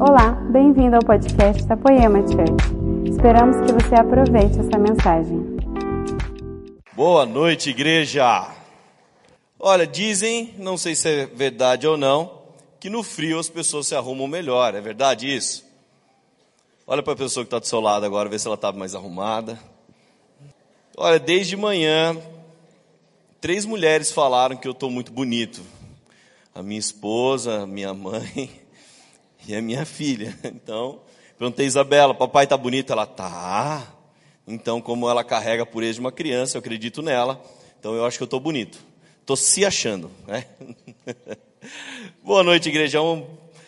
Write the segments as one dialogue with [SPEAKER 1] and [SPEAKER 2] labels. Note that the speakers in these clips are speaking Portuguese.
[SPEAKER 1] Olá, bem-vindo ao podcast da Poema Church. Esperamos que você aproveite essa mensagem.
[SPEAKER 2] Boa noite, igreja. Olha, dizem, não sei se é verdade ou não, que no frio as pessoas se arrumam melhor. É verdade isso? Olha para a pessoa que está do seu lado agora, vê se ela está mais arrumada. Olha, desde manhã, três mulheres falaram que eu estou muito bonito. A minha esposa, a minha mãe a minha filha. Então, perguntei a Isabela, papai está bonito? Ela, tá. Então, como ela carrega a pureza de uma criança, eu acredito nela. Então, eu acho que eu estou bonito. Estou se achando, né? Boa noite, igreja.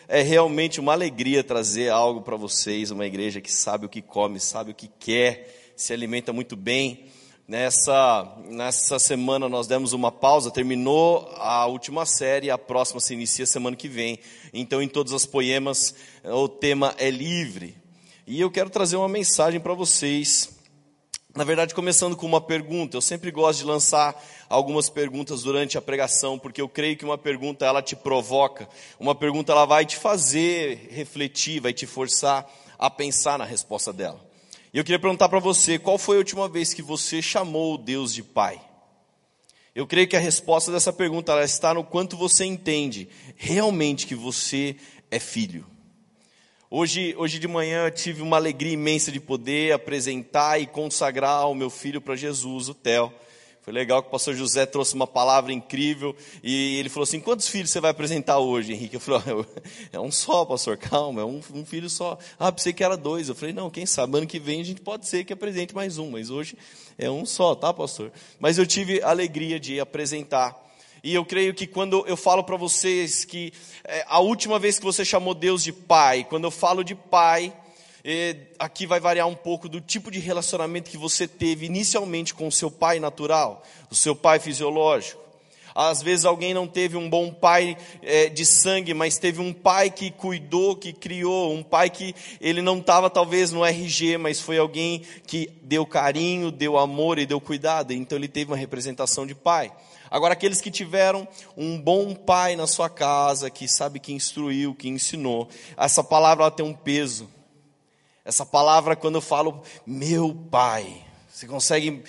[SPEAKER 2] É realmente uma alegria trazer algo para vocês, uma igreja que sabe o que come, sabe o que quer, se alimenta muito bem. Nessa, nessa semana nós demos uma pausa, terminou a última série, a próxima se inicia semana que vem. Então, em todas as poemas, o tema é livre. E eu quero trazer uma mensagem para vocês. Na verdade, começando com uma pergunta. Eu sempre gosto de lançar algumas perguntas durante a pregação, porque eu creio que uma pergunta ela te provoca. Uma pergunta ela vai te fazer refletir, vai te forçar a pensar na resposta dela. E eu queria perguntar para você, qual foi a última vez que você chamou Deus de Pai? Eu creio que a resposta dessa pergunta está no quanto você entende realmente que você é filho. Hoje, hoje de manhã eu tive uma alegria imensa de poder apresentar e consagrar o meu filho para Jesus, o Theo. Foi legal que o pastor José trouxe uma palavra incrível e ele falou assim: quantos filhos você vai apresentar hoje, Henrique? Eu falei: é um só, pastor, calma, é um, um, filho só. Ah, pensei que era dois. Eu falei: não, quem sabe, ano que vem a gente pode ser que apresente mais um, mas hoje é um só, tá, pastor? Mas eu tive alegria de apresentar. E eu creio que quando eu falo para vocês que é, a última vez que você chamou Deus de pai, quando eu falo de pai, aqui vai variar um pouco do tipo de relacionamento que você teve inicialmente com o seu pai natural, o seu pai fisiológico. Às vezes alguém não teve um bom pai é, de sangue, mas teve um pai que cuidou, que criou, um pai que ele não estava talvez no RG, mas foi alguém que deu carinho, deu amor e deu cuidado. Então ele teve uma representação de pai. Agora, aqueles que tiveram um bom pai na sua casa, que sabe que instruiu, que ensinou, essa palavra ela tem um peso. Essa palavra, quando eu falo meu pai, você consegue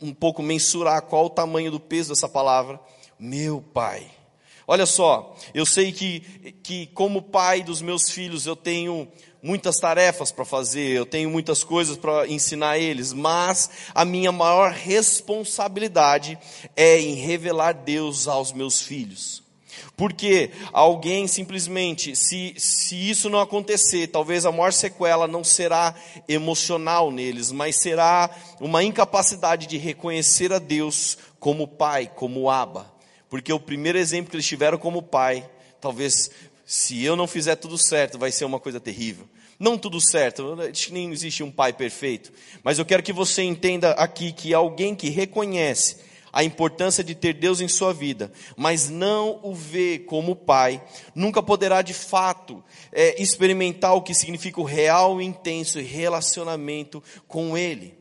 [SPEAKER 2] um pouco mensurar qual o tamanho do peso dessa palavra? Meu pai. Olha só, eu sei que, que como pai dos meus filhos eu tenho muitas tarefas para fazer, eu tenho muitas coisas para ensinar eles, mas a minha maior responsabilidade é em revelar Deus aos meus filhos. Porque alguém simplesmente, se, se isso não acontecer, talvez a maior sequela não será emocional neles, mas será uma incapacidade de reconhecer a Deus como Pai, como Abba. Porque o primeiro exemplo que eles tiveram como Pai, talvez, se eu não fizer tudo certo, vai ser uma coisa terrível. Não tudo certo, nem existe um pai perfeito. Mas eu quero que você entenda aqui que alguém que reconhece a importância de ter Deus em sua vida, mas não o vê como pai, nunca poderá de fato é, experimentar o que significa o real e intenso relacionamento com Ele.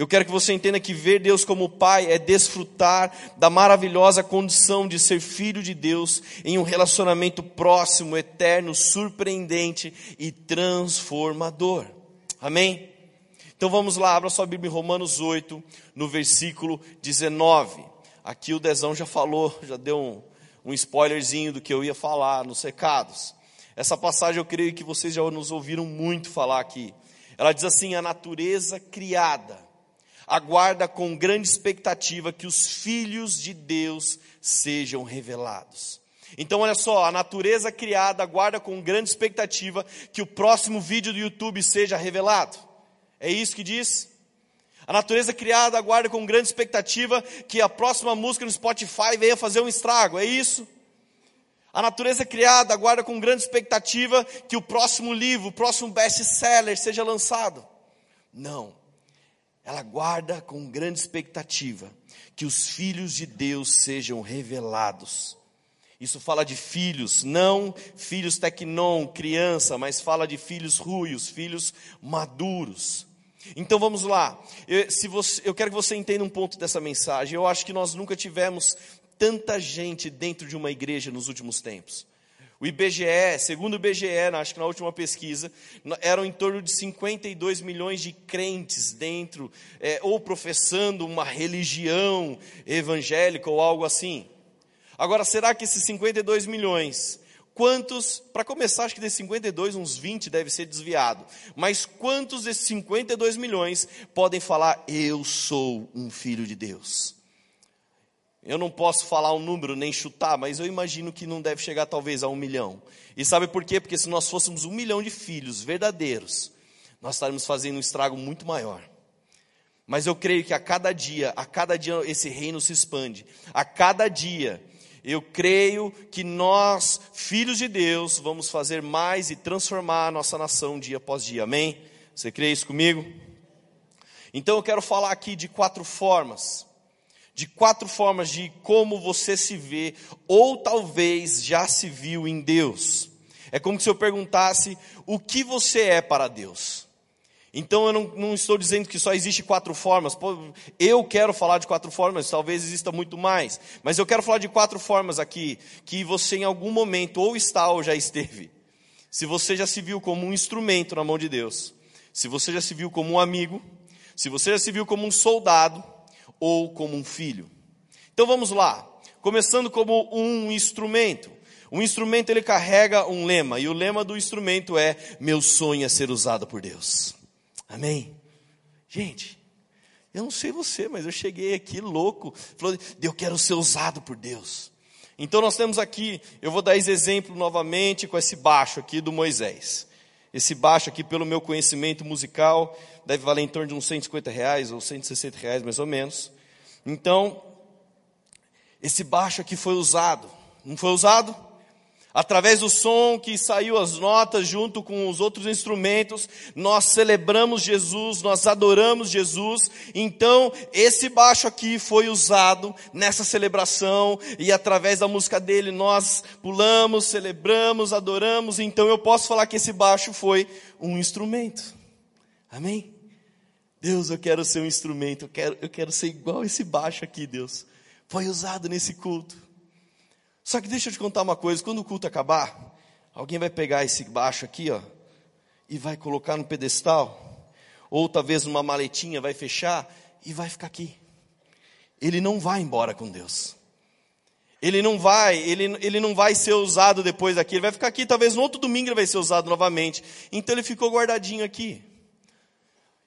[SPEAKER 2] Eu quero que você entenda que ver Deus como Pai é desfrutar da maravilhosa condição de ser filho de Deus em um relacionamento próximo, eterno, surpreendente e transformador. Amém? Então vamos lá, abra sua Bíblia em Romanos 8, no versículo 19. Aqui o Dezão já falou, já deu um, um spoilerzinho do que eu ia falar nos recados. Essa passagem eu creio que vocês já nos ouviram muito falar aqui. Ela diz assim: a natureza criada aguarda com grande expectativa que os filhos de Deus sejam revelados. Então, olha só, a natureza criada aguarda com grande expectativa que o próximo vídeo do YouTube seja revelado. É isso que diz? A natureza criada aguarda com grande expectativa que a próxima música no Spotify venha fazer um estrago, é isso? A natureza criada aguarda com grande expectativa que o próximo livro, o próximo best-seller seja lançado. Não. Ela aguarda com grande expectativa que os filhos de Deus sejam revelados. Isso fala de filhos, não filhos tecnon, criança, mas fala de filhos ruios, filhos maduros. Então vamos lá. Eu, se você, eu quero que você entenda um ponto dessa mensagem. Eu acho que nós nunca tivemos tanta gente dentro de uma igreja nos últimos tempos. O IBGE, segundo o IBGE, acho que na última pesquisa, eram em torno de 52 milhões de crentes dentro, é, ou professando uma religião evangélica ou algo assim. Agora, será que esses 52 milhões, quantos, para começar, acho que desses 52, uns 20 deve ser desviado, mas quantos desses 52 milhões podem falar, eu sou um filho de Deus? Eu não posso falar um número nem chutar, mas eu imagino que não deve chegar talvez a um milhão. E sabe por quê? Porque se nós fôssemos um milhão de filhos verdadeiros, nós estaríamos fazendo um estrago muito maior. Mas eu creio que a cada dia, a cada dia esse reino se expande. A cada dia, eu creio que nós, filhos de Deus, vamos fazer mais e transformar a nossa nação dia após dia. Amém? Você crê isso comigo? Então eu quero falar aqui de quatro formas de quatro formas de como você se vê, ou talvez já se viu em Deus. É como se eu perguntasse o que você é para Deus. Então eu não, não, estou dizendo que só existe quatro formas. Eu quero falar de quatro formas, talvez exista muito mais. Mas eu quero falar de quatro formas aqui que você em algum momento ou está ou já esteve. Se você já se viu como um instrumento na mão de Deus, se você já se viu como um amigo, se você já se viu como um soldado, ou como um filho. Então vamos lá, começando como um instrumento. Um instrumento ele carrega um lema, e o lema do instrumento é: Meu sonho é ser usado por Deus. Amém? Gente, eu não sei você, mas eu cheguei aqui louco, falando, eu quero ser usado por Deus. Então nós temos aqui, eu vou dar esse exemplo novamente com esse baixo aqui do Moisés. Esse baixo aqui, pelo meu conhecimento musical, deve valer em torno de uns 150 reais ou 160 reais mais ou menos. Então, esse baixo aqui foi usado. Não foi usado? Através do som que saiu as notas junto com os outros instrumentos, nós celebramos Jesus, nós adoramos Jesus. Então, esse baixo aqui foi usado nessa celebração e através da música dele nós pulamos, celebramos, adoramos. Então, eu posso falar que esse baixo foi um instrumento. Amém? Deus, eu quero ser um instrumento, eu quero, eu quero ser igual esse baixo aqui, Deus. Foi usado nesse culto. Só que deixa eu te contar uma coisa: quando o culto acabar, alguém vai pegar esse baixo aqui, ó, e vai colocar no pedestal, ou talvez numa maletinha, vai fechar e vai ficar aqui. Ele não vai embora com Deus. Ele não vai, ele, ele não vai ser usado depois daqui. Ele vai ficar aqui, talvez no outro domingo ele vai ser usado novamente. Então ele ficou guardadinho aqui.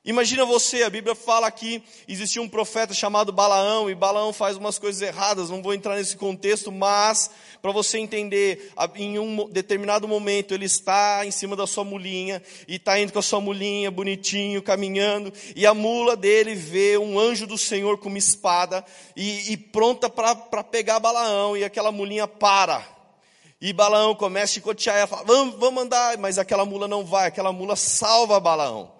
[SPEAKER 2] Imagina você, a Bíblia fala que existia um profeta chamado Balaão, e Balaão faz umas coisas erradas, não vou entrar nesse contexto, mas para você entender, em um determinado momento ele está em cima da sua mulinha, e está indo com a sua mulinha, bonitinho, caminhando, e a mula dele vê um anjo do Senhor com uma espada, e, e pronta para pegar Balaão, e aquela mulinha para. E Balaão começa a chicotear, e fala, vamos, vamos andar, mas aquela mula não vai, aquela mula salva Balaão.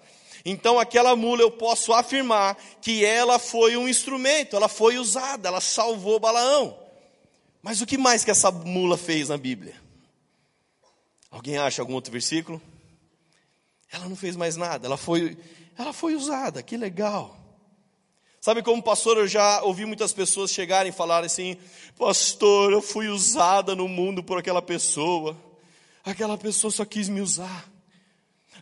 [SPEAKER 2] Então, aquela mula eu posso afirmar que ela foi um instrumento, ela foi usada, ela salvou Balaão. Mas o que mais que essa mula fez na Bíblia? Alguém acha algum outro versículo? Ela não fez mais nada, ela foi, ela foi usada, que legal. Sabe como pastor, eu já ouvi muitas pessoas chegarem e falarem assim: Pastor, eu fui usada no mundo por aquela pessoa, aquela pessoa só quis me usar.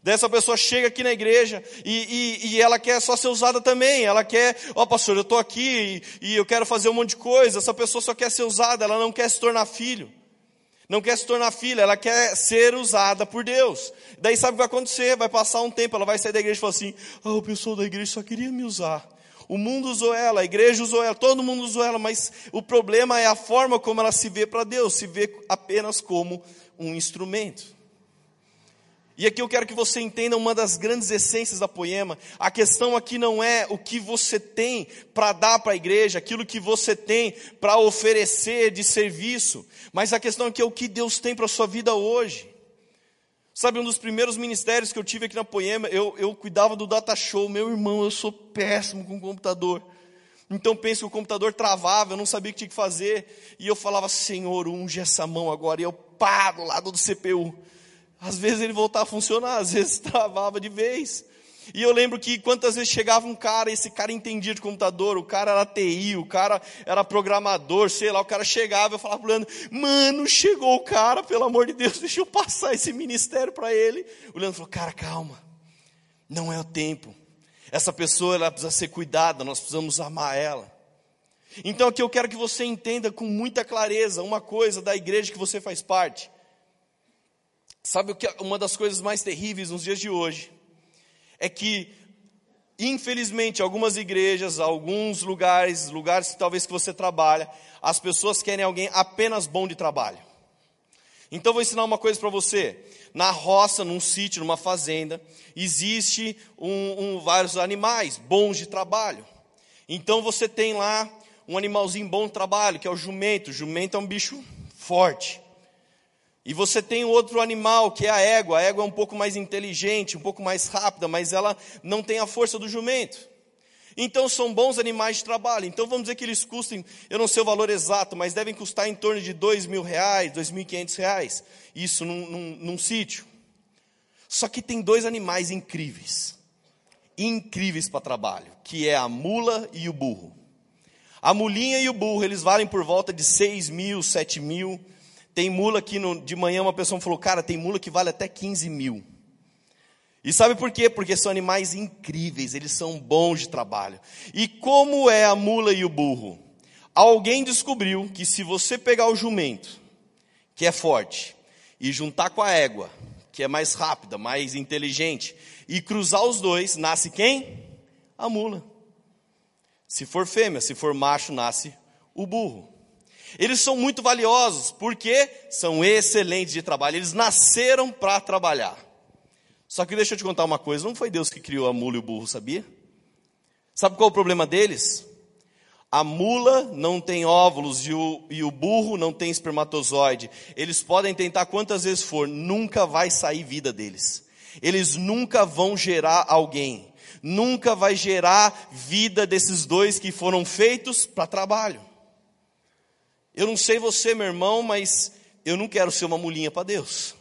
[SPEAKER 2] Dessa pessoa chega aqui na igreja e, e, e, ela quer só ser usada também. Ela quer, ó oh, pastor, eu estou aqui e, e, eu quero fazer um monte de coisa. Essa pessoa só quer ser usada, ela não quer se tornar filho. Não quer se tornar filha, ela quer ser usada por Deus. Daí sabe o que vai acontecer? Vai passar um tempo, ela vai sair da igreja e falar assim: ah, oh, o pessoal da igreja só queria me usar. O mundo usou ela, a igreja usou ela, todo mundo usou ela, mas o problema é a forma como ela se vê para Deus, se vê apenas como um instrumento. E aqui eu quero que você entenda uma das grandes essências da poema. A questão aqui não é o que você tem para dar para a igreja, aquilo que você tem para oferecer de serviço, mas a questão aqui é o que Deus tem para a sua vida hoje. Sabe, um dos primeiros ministérios que eu tive aqui na Poema, eu, eu cuidava do data show. Meu irmão, eu sou péssimo com computador. Então penso que o computador travava, eu não sabia o que tinha que fazer. E eu falava, Senhor, unge essa mão agora. E eu paro do lado do CPU. Às vezes ele voltava a funcionar, às vezes travava de vez. E eu lembro que quantas vezes chegava um cara, esse cara entendia de computador, o cara era TI, o cara era programador, sei lá, o cara chegava, eu falava pro Leandro, mano, chegou o cara, pelo amor de Deus, deixa eu passar esse ministério para ele. O Leandro falou, cara, calma, não é o tempo. Essa pessoa ela precisa ser cuidada, nós precisamos amar ela. Então aqui eu quero que você entenda com muita clareza uma coisa da igreja que você faz parte. Sabe o que é uma das coisas mais terríveis nos dias de hoje? É que infelizmente algumas igrejas, alguns lugares, lugares talvez que você trabalha, as pessoas querem alguém apenas bom de trabalho. Então vou ensinar uma coisa para você. Na roça, num sítio, numa fazenda, existe um, um, vários animais bons de trabalho. Então você tem lá um animalzinho bom de trabalho, que é o jumento. O jumento é um bicho forte. E você tem outro animal, que é a égua. A égua é um pouco mais inteligente, um pouco mais rápida, mas ela não tem a força do jumento. Então são bons animais de trabalho. Então vamos dizer que eles custem, eu não sei o valor exato, mas devem custar em torno de dois mil reais, dois mil e quinhentos reais. Isso num, num, num sítio. Só que tem dois animais incríveis, incríveis para trabalho, que é a mula e o burro. A mulinha e o burro, eles valem por volta de seis mil, sete mil. Tem mula que no, de manhã uma pessoa falou, cara, tem mula que vale até 15 mil. E sabe por quê? Porque são animais incríveis, eles são bons de trabalho. E como é a mula e o burro? Alguém descobriu que se você pegar o jumento, que é forte, e juntar com a égua, que é mais rápida, mais inteligente, e cruzar os dois, nasce quem? A mula. Se for fêmea, se for macho, nasce o burro. Eles são muito valiosos porque são excelentes de trabalho. Eles nasceram para trabalhar. Só que deixa eu te contar uma coisa: não foi Deus que criou a mula e o burro, sabia? Sabe qual é o problema deles? A mula não tem óvulos e o, e o burro não tem espermatozoide. Eles podem tentar quantas vezes for, nunca vai sair vida deles. Eles nunca vão gerar alguém. Nunca vai gerar vida desses dois que foram feitos para trabalho. Eu não sei você, meu irmão, mas eu não quero ser uma mulinha para Deus.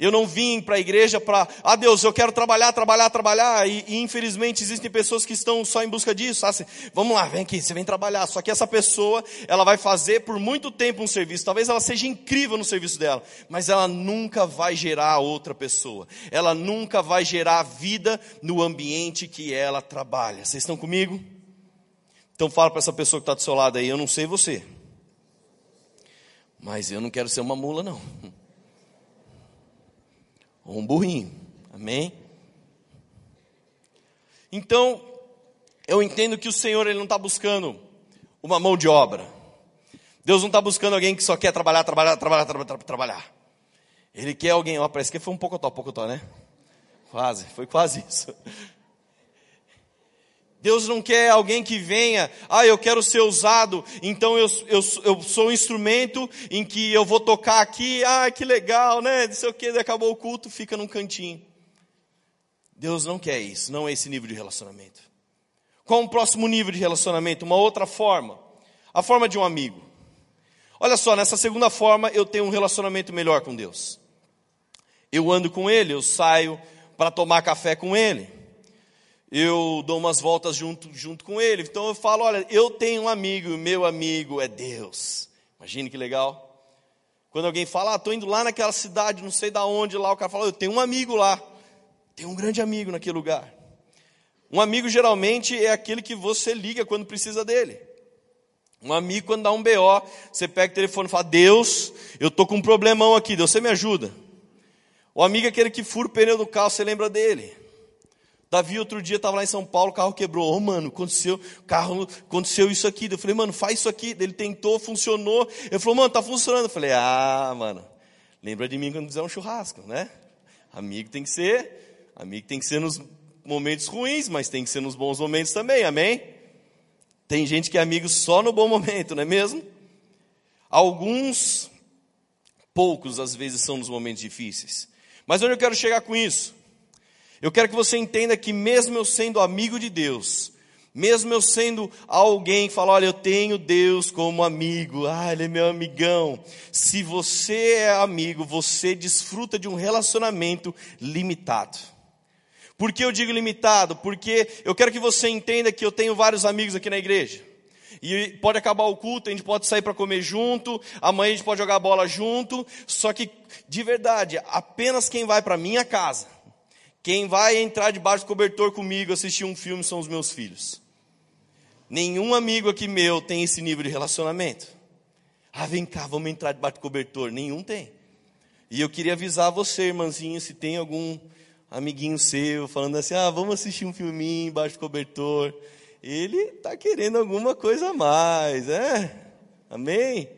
[SPEAKER 2] Eu não vim para a igreja para, ah Deus, eu quero trabalhar, trabalhar, trabalhar, e, e, infelizmente existem pessoas que estão só em busca disso, assim, vamos lá, vem aqui, você vem trabalhar, só que essa pessoa, ela vai fazer por muito tempo um serviço, talvez ela seja incrível no serviço dela, mas ela nunca vai gerar outra pessoa, ela nunca vai gerar vida no ambiente que ela trabalha, vocês estão comigo? Então fala para essa pessoa que está do seu lado aí, eu não sei você. Mas eu não quero ser uma mula, não. Ou um burrinho. Amém? Então, eu entendo que o Senhor ele não está buscando uma mão de obra. Deus não está buscando alguém que só quer trabalhar, trabalhar, trabalhar, trabalhar, trabalhar. Ele quer alguém, ó, parece que foi um pouco pouco top, né? Quase, foi quase isso. Deus não quer alguém que venha, ah, eu quero ser usado, então eu, eu, eu sou um instrumento em que eu vou tocar aqui, ah, que legal, né? Não sei o que, acabou o culto, fica num cantinho. Deus não quer isso, não é esse nível de relacionamento. Qual o próximo nível de relacionamento? Uma outra forma, a forma de um amigo. Olha só, nessa segunda forma eu tenho um relacionamento melhor com Deus. Eu ando com Ele, eu saio para tomar café com Ele eu dou umas voltas junto, junto com ele. Então eu falo: olha, eu tenho um amigo, e meu amigo é Deus. Imagine que legal. Quando alguém fala, ah, estou indo lá naquela cidade, não sei da onde, lá o cara fala, eu tenho um amigo lá. Tem um grande amigo naquele lugar. Um amigo geralmente é aquele que você liga quando precisa dele. Um amigo, quando dá um BO, você pega o telefone e fala: Deus, eu estou com um problemão aqui, Deus, você me ajuda. O amigo é aquele que fura o pneu do carro, você lembra dele. Davi outro dia estava lá em São Paulo, o carro quebrou. Ô, oh, mano, aconteceu, carro, aconteceu isso aqui. Eu falei, mano, faz isso aqui. Ele tentou, funcionou. Ele falou, mano, tá funcionando. Eu falei, ah, mano, lembra de mim quando fizer um churrasco, né? Amigo tem que ser, amigo tem que ser nos momentos ruins, mas tem que ser nos bons momentos também, amém? Tem gente que é amigo só no bom momento, não é mesmo? Alguns, poucos às vezes são nos momentos difíceis. Mas onde eu quero chegar com isso? Eu quero que você entenda que, mesmo eu sendo amigo de Deus, mesmo eu sendo alguém que fala, olha, eu tenho Deus como amigo, ah, ele é meu amigão. Se você é amigo, você desfruta de um relacionamento limitado. Por que eu digo limitado? Porque eu quero que você entenda que eu tenho vários amigos aqui na igreja. E pode acabar o culto, a gente pode sair para comer junto, amanhã a gente pode jogar bola junto. Só que, de verdade, apenas quem vai para minha casa, quem vai entrar debaixo do cobertor comigo assistir um filme são os meus filhos. Nenhum amigo aqui meu tem esse nível de relacionamento. Ah, vem cá, vamos entrar debaixo do cobertor. Nenhum tem. E eu queria avisar você, irmãzinho, se tem algum amiguinho seu falando assim: ah, vamos assistir um filminho embaixo do cobertor. Ele está querendo alguma coisa a mais, né? Amém?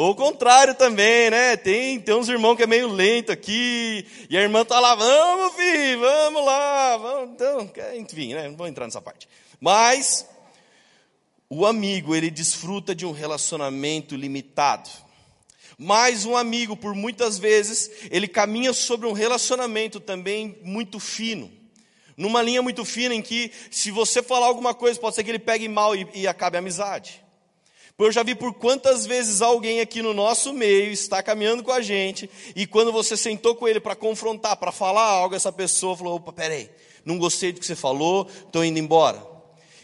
[SPEAKER 2] Ou o contrário também, né? Tem, tem uns irmãos que é meio lento aqui, e a irmã está lá, vamos, filho, vamos lá, vamos. Então, enfim, né? Não vou entrar nessa parte. Mas, o amigo, ele desfruta de um relacionamento limitado. Mas um amigo, por muitas vezes, ele caminha sobre um relacionamento também muito fino. Numa linha muito fina em que, se você falar alguma coisa, pode ser que ele pegue mal e, e acabe a amizade. Eu já vi por quantas vezes alguém aqui no nosso meio está caminhando com a gente e quando você sentou com ele para confrontar, para falar algo, essa pessoa falou: opa, peraí, não gostei do que você falou, estou indo embora.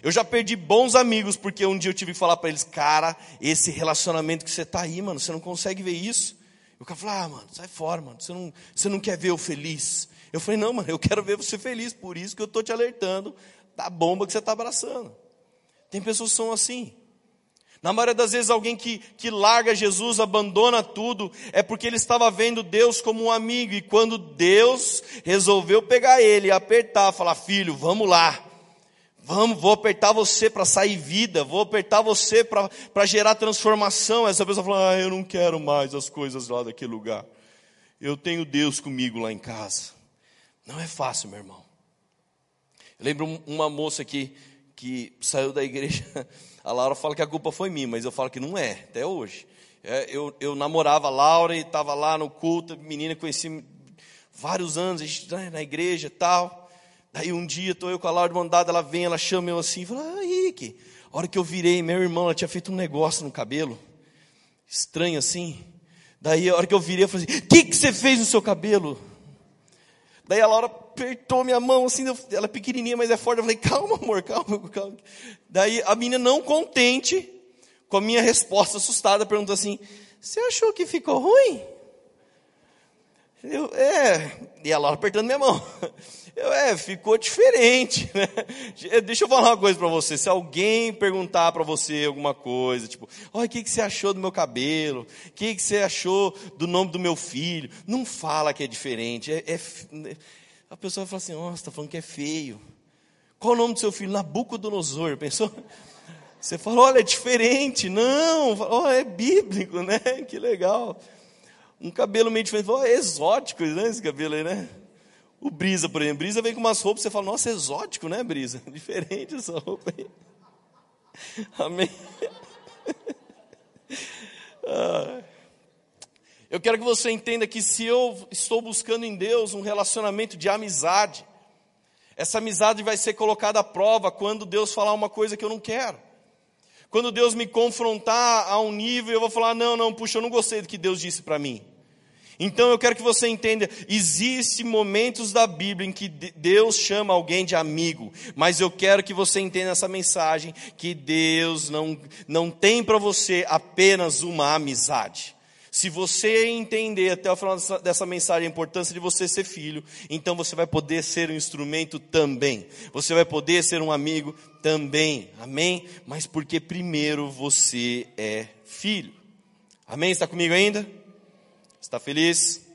[SPEAKER 2] Eu já perdi bons amigos porque um dia eu tive que falar para eles, cara, esse relacionamento que você está aí, mano, você não consegue ver isso. E o cara falou, ah, mano, sai fora, mano, você não, você não quer ver eu feliz. Eu falei, não, mano, eu quero ver você feliz, por isso que eu estou te alertando da bomba que você está abraçando. Tem pessoas que são assim. Na maioria das vezes, alguém que, que larga Jesus, abandona tudo, é porque ele estava vendo Deus como um amigo, e quando Deus resolveu pegar ele apertar, falar, filho, vamos lá, Vamos, vou apertar você para sair vida, vou apertar você para gerar transformação. Essa pessoa fala: ah, eu não quero mais as coisas lá daquele lugar. Eu tenho Deus comigo lá em casa. Não é fácil, meu irmão. Eu lembro uma moça que, que saiu da igreja. A Laura fala que a culpa foi minha, mas eu falo que não é, até hoje. É, eu, eu namorava a Laura e estava lá no culto, menina conheci vários anos, a gente né, na igreja e tal. Daí um dia, estou eu com a Laura de mandada, ela vem, ela chama eu assim, fala, ah, Rick, a hora que eu virei, meu irmão, ela tinha feito um negócio no cabelo, estranho assim. Daí a hora que eu virei, eu falei assim, o que, que você fez no seu cabelo? Daí a Laura apertou minha mão, assim, ela é pequenininha, mas é forte. Eu falei, calma, amor, calma, calma. Daí a menina, não contente com a minha resposta, assustada, perguntou assim: Você achou que ficou ruim? Eu, é. E a Laura apertando minha mão. Eu, é, ficou diferente, né? Deixa eu falar uma coisa para você. Se alguém perguntar para você alguma coisa, tipo, olha, o que, que você achou do meu cabelo? O que, que você achou do nome do meu filho? Não fala que é diferente. É, é... A pessoa vai falar assim, nossa, está falando que é feio. Qual o nome do seu filho? Nabucodonosor, pensou? Você fala, olha, é diferente. Não, olha, é bíblico, né? Que legal. Um cabelo meio diferente. Oh, é exótico, né? Esse cabelo aí, né? O Brisa, por exemplo, Brisa vem com umas roupas, você fala, nossa, exótico, né, Brisa? Diferente essa roupa aí. Amém. Ah. Eu quero que você entenda que se eu estou buscando em Deus um relacionamento de amizade, essa amizade vai ser colocada à prova quando Deus falar uma coisa que eu não quero. Quando Deus me confrontar a um nível, eu vou falar: não, não, puxa, eu não gostei do que Deus disse para mim. Então eu quero que você entenda, existem momentos da Bíblia em que Deus chama alguém de amigo, mas eu quero que você entenda essa mensagem que Deus não não tem para você apenas uma amizade. Se você entender até o final dessa, mensagem a importância de você ser filho, então você vai poder ser um instrumento também. Você vai poder ser um amigo também. Amém? Mas porque primeiro você é filho. Amém? Está comigo ainda? Está feliz?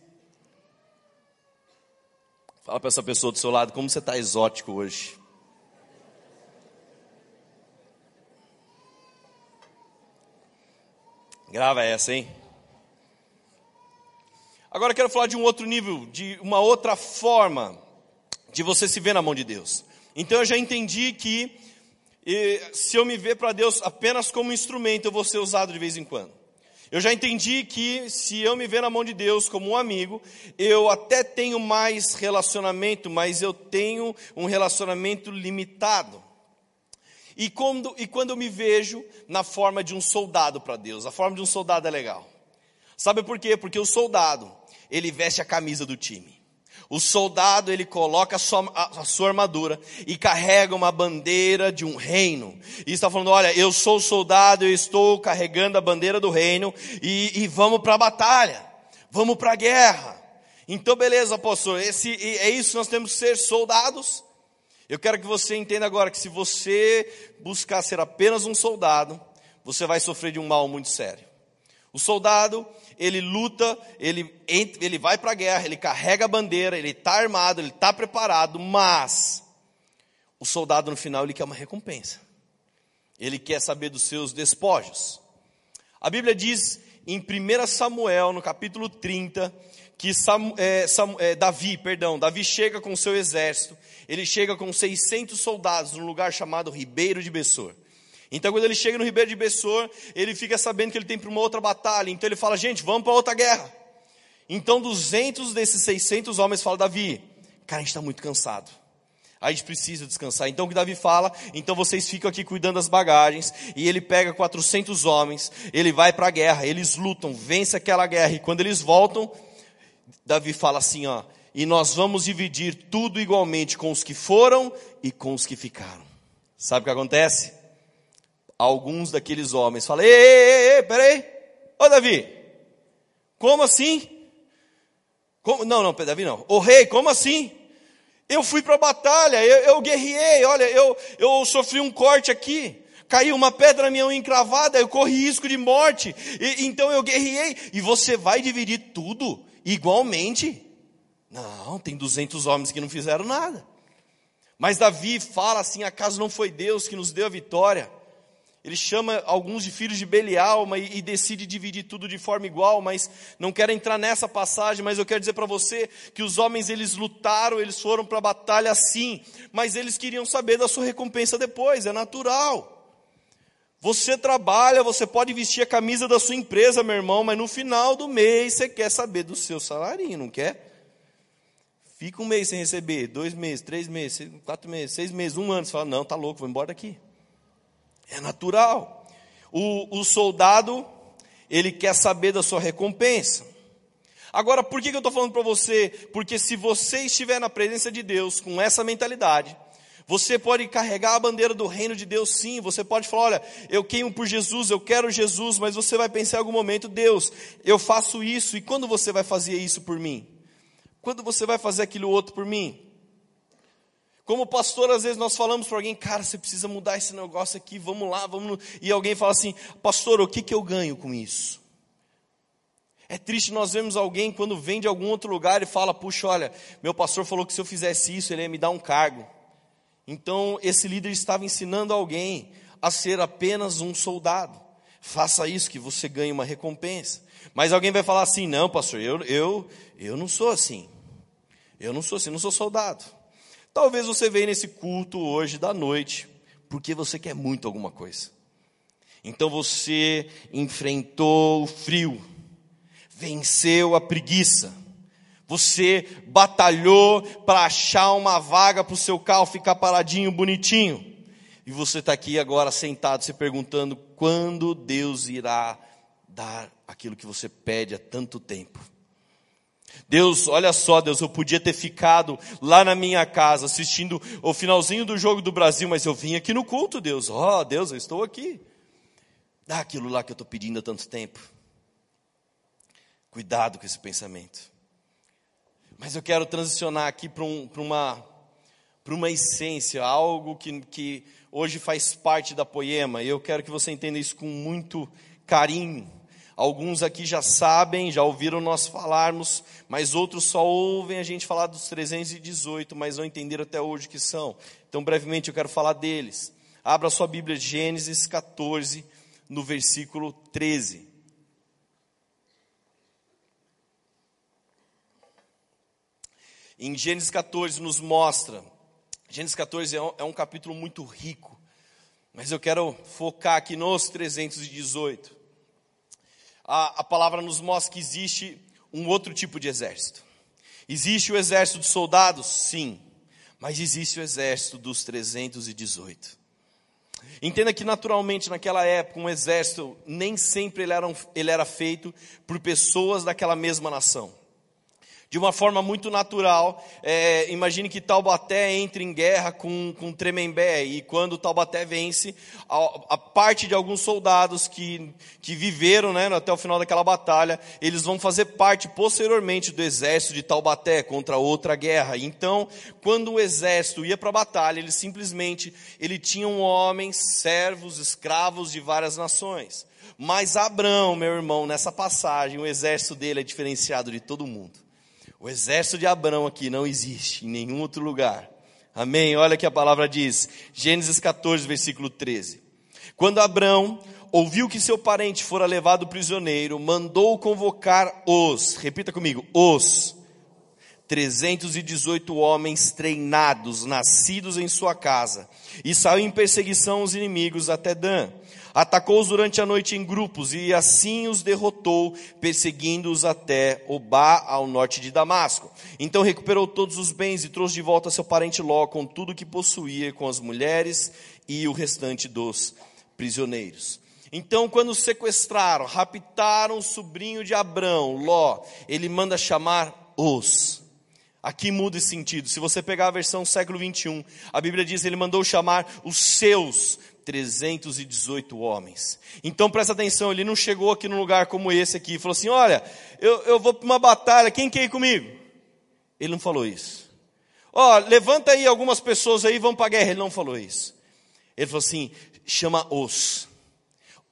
[SPEAKER 2] Fala para essa pessoa do seu lado, como você está exótico hoje? Grava essa, hein? Agora eu quero falar de um outro nível, de uma outra forma de você se ver na mão de Deus. Então eu já entendi que se eu me ver para Deus apenas como instrumento, eu vou ser usado de vez em quando. Eu já entendi que se eu me ver na mão de Deus como um amigo, eu até tenho mais relacionamento, mas eu tenho um relacionamento limitado. E quando, e quando eu me vejo na forma de um soldado para Deus, a forma de um soldado é legal. Sabe por quê? Porque o soldado, ele veste a camisa do time. O soldado ele coloca a sua, a, sua, armadura e carrega uma bandeira de um reino. E está falando: olha, eu sou soldado, eu estou carregando a bandeira do reino e, e vamos para a batalha, vamos para a guerra. Então, beleza, apóstolo, esse, é isso, nós temos que ser soldados. Eu quero que você entenda agora que se você buscar ser apenas um soldado, você vai sofrer de um mal muito sério. O soldado, ele luta, ele, ele vai para a guerra, ele carrega a bandeira, ele está armado, ele está preparado, mas o soldado no final ele quer uma recompensa. Ele quer saber dos seus despojos. A Bíblia diz em 1 Samuel, no capítulo 30, que é, é, Davi, perdão, Davi chega com seu exército, ele chega com 600 soldados num lugar chamado Ribeiro de Bessor. Então, quando ele chega no Ribeiro de Bessor, ele fica sabendo que ele tem para uma outra batalha. Então, ele fala: gente, vamos para outra guerra. Então, 200 desses 600 homens falam: Davi, cara, a gente está muito cansado. A gente precisa descansar. Então, o que Davi fala? Então, vocês ficam aqui cuidando das bagagens. E ele pega 400 homens, ele vai para a guerra, eles lutam, vence aquela guerra. E quando eles voltam, Davi fala assim: ó, e nós vamos dividir tudo igualmente com os que foram e com os que ficaram. Sabe o que acontece? Alguns daqueles homens falam: Ei, ei, ei, peraí, ô Davi, como assim? Como? Não, não, Davi não, ô rei, como assim? Eu fui para a batalha, eu, eu guerriei, olha, eu, eu sofri um corte aqui, caiu uma pedra na minha unha encravada, eu corri risco de morte, e, então eu guerriei, e você vai dividir tudo igualmente? Não, tem 200 homens que não fizeram nada. Mas Davi fala assim: acaso não foi Deus que nos deu a vitória? Ele chama alguns de filhos de Belial e, e decide dividir tudo de forma igual, mas não quero entrar nessa passagem, mas eu quero dizer para você que os homens eles lutaram, eles foram para a batalha sim, mas eles queriam saber da sua recompensa depois, é natural. Você trabalha, você pode vestir a camisa da sua empresa, meu irmão, mas no final do mês você quer saber do seu salário, não quer? Fica um mês sem receber, dois meses, três meses, quatro meses, seis meses, um ano, você fala, não, tá louco, vou embora daqui. É natural. O, o soldado, ele quer saber da sua recompensa. Agora, por que, que eu estou falando para você? Porque se você estiver na presença de Deus com essa mentalidade, você pode carregar a bandeira do reino de Deus, sim. Você pode falar: olha, eu queimo por Jesus, eu quero Jesus, mas você vai pensar em algum momento: Deus, eu faço isso, e quando você vai fazer isso por mim? Quando você vai fazer aquilo outro por mim? Como pastor, às vezes nós falamos para alguém, cara, você precisa mudar esse negócio aqui, vamos lá, vamos. E alguém fala assim, pastor, o que, que eu ganho com isso? É triste nós vemos alguém quando vem de algum outro lugar e fala, puxa, olha, meu pastor falou que se eu fizesse isso, ele ia me dar um cargo. Então, esse líder estava ensinando alguém a ser apenas um soldado. Faça isso que você ganhe uma recompensa. Mas alguém vai falar assim, não, pastor, eu, eu, eu não sou assim. Eu não sou assim, não sou soldado. Talvez você venha nesse culto hoje da noite porque você quer muito alguma coisa. Então você enfrentou o frio, venceu a preguiça, você batalhou para achar uma vaga para o seu carro ficar paradinho, bonitinho. E você está aqui agora sentado se perguntando quando Deus irá dar aquilo que você pede há tanto tempo. Deus, olha só, Deus, eu podia ter ficado lá na minha casa assistindo o finalzinho do jogo do Brasil, mas eu vim aqui no culto, Deus. Oh, Deus, eu estou aqui. Dá aquilo lá que eu estou pedindo há tanto tempo. Cuidado com esse pensamento. Mas eu quero transicionar aqui para um, uma, uma essência, algo que, que hoje faz parte da poema, e eu quero que você entenda isso com muito carinho. Alguns aqui já sabem, já ouviram nós falarmos, mas outros só ouvem a gente falar dos 318, mas não entenderam até hoje o que são. Então, brevemente, eu quero falar deles. Abra sua Bíblia, Gênesis 14, no versículo 13. Em Gênesis 14 nos mostra, Gênesis 14 é um, é um capítulo muito rico, mas eu quero focar aqui nos 318 a, a palavra nos mostra que existe um outro tipo de exército. Existe o exército de soldados? Sim. Mas existe o exército dos 318. Entenda que naturalmente naquela época um exército nem sempre ele era, ele era feito por pessoas daquela mesma nação. De uma forma muito natural. É, imagine que Taubaté entre em guerra com, com Tremembé, e quando Taubaté vence, a, a, parte de alguns soldados que, que viveram né, até o final daquela batalha, eles vão fazer parte posteriormente do exército de Taubaté contra outra guerra. Então, quando o exército ia para a batalha, ele simplesmente ele tinham homens, servos, escravos de várias nações. Mas Abraão, meu irmão, nessa passagem, o exército dele é diferenciado de todo mundo. O exército de Abraão aqui não existe em nenhum outro lugar. Amém? Olha que a palavra diz, Gênesis 14, versículo 13. Quando Abraão ouviu que seu parente fora levado prisioneiro, mandou convocar os, repita comigo, os 318 homens treinados, nascidos em sua casa, e saiu em perseguição aos inimigos até Dan. Atacou-os durante a noite em grupos e assim os derrotou, perseguindo-os até Obá, ao norte de Damasco. Então recuperou todos os bens e trouxe de volta seu parente Ló com tudo que possuía, com as mulheres e o restante dos prisioneiros. Então, quando sequestraram, raptaram o sobrinho de Abrão, Ló, ele manda chamar os. Aqui muda esse sentido. Se você pegar a versão século 21, a Bíblia diz ele mandou chamar os seus 318 homens. Então presta atenção, ele não chegou aqui num lugar como esse aqui e falou assim: Olha, eu, eu vou para uma batalha, quem quer ir comigo? Ele não falou isso. Ó, oh, levanta aí algumas pessoas aí, vão para a guerra. Ele não falou isso. Ele falou assim: chama os.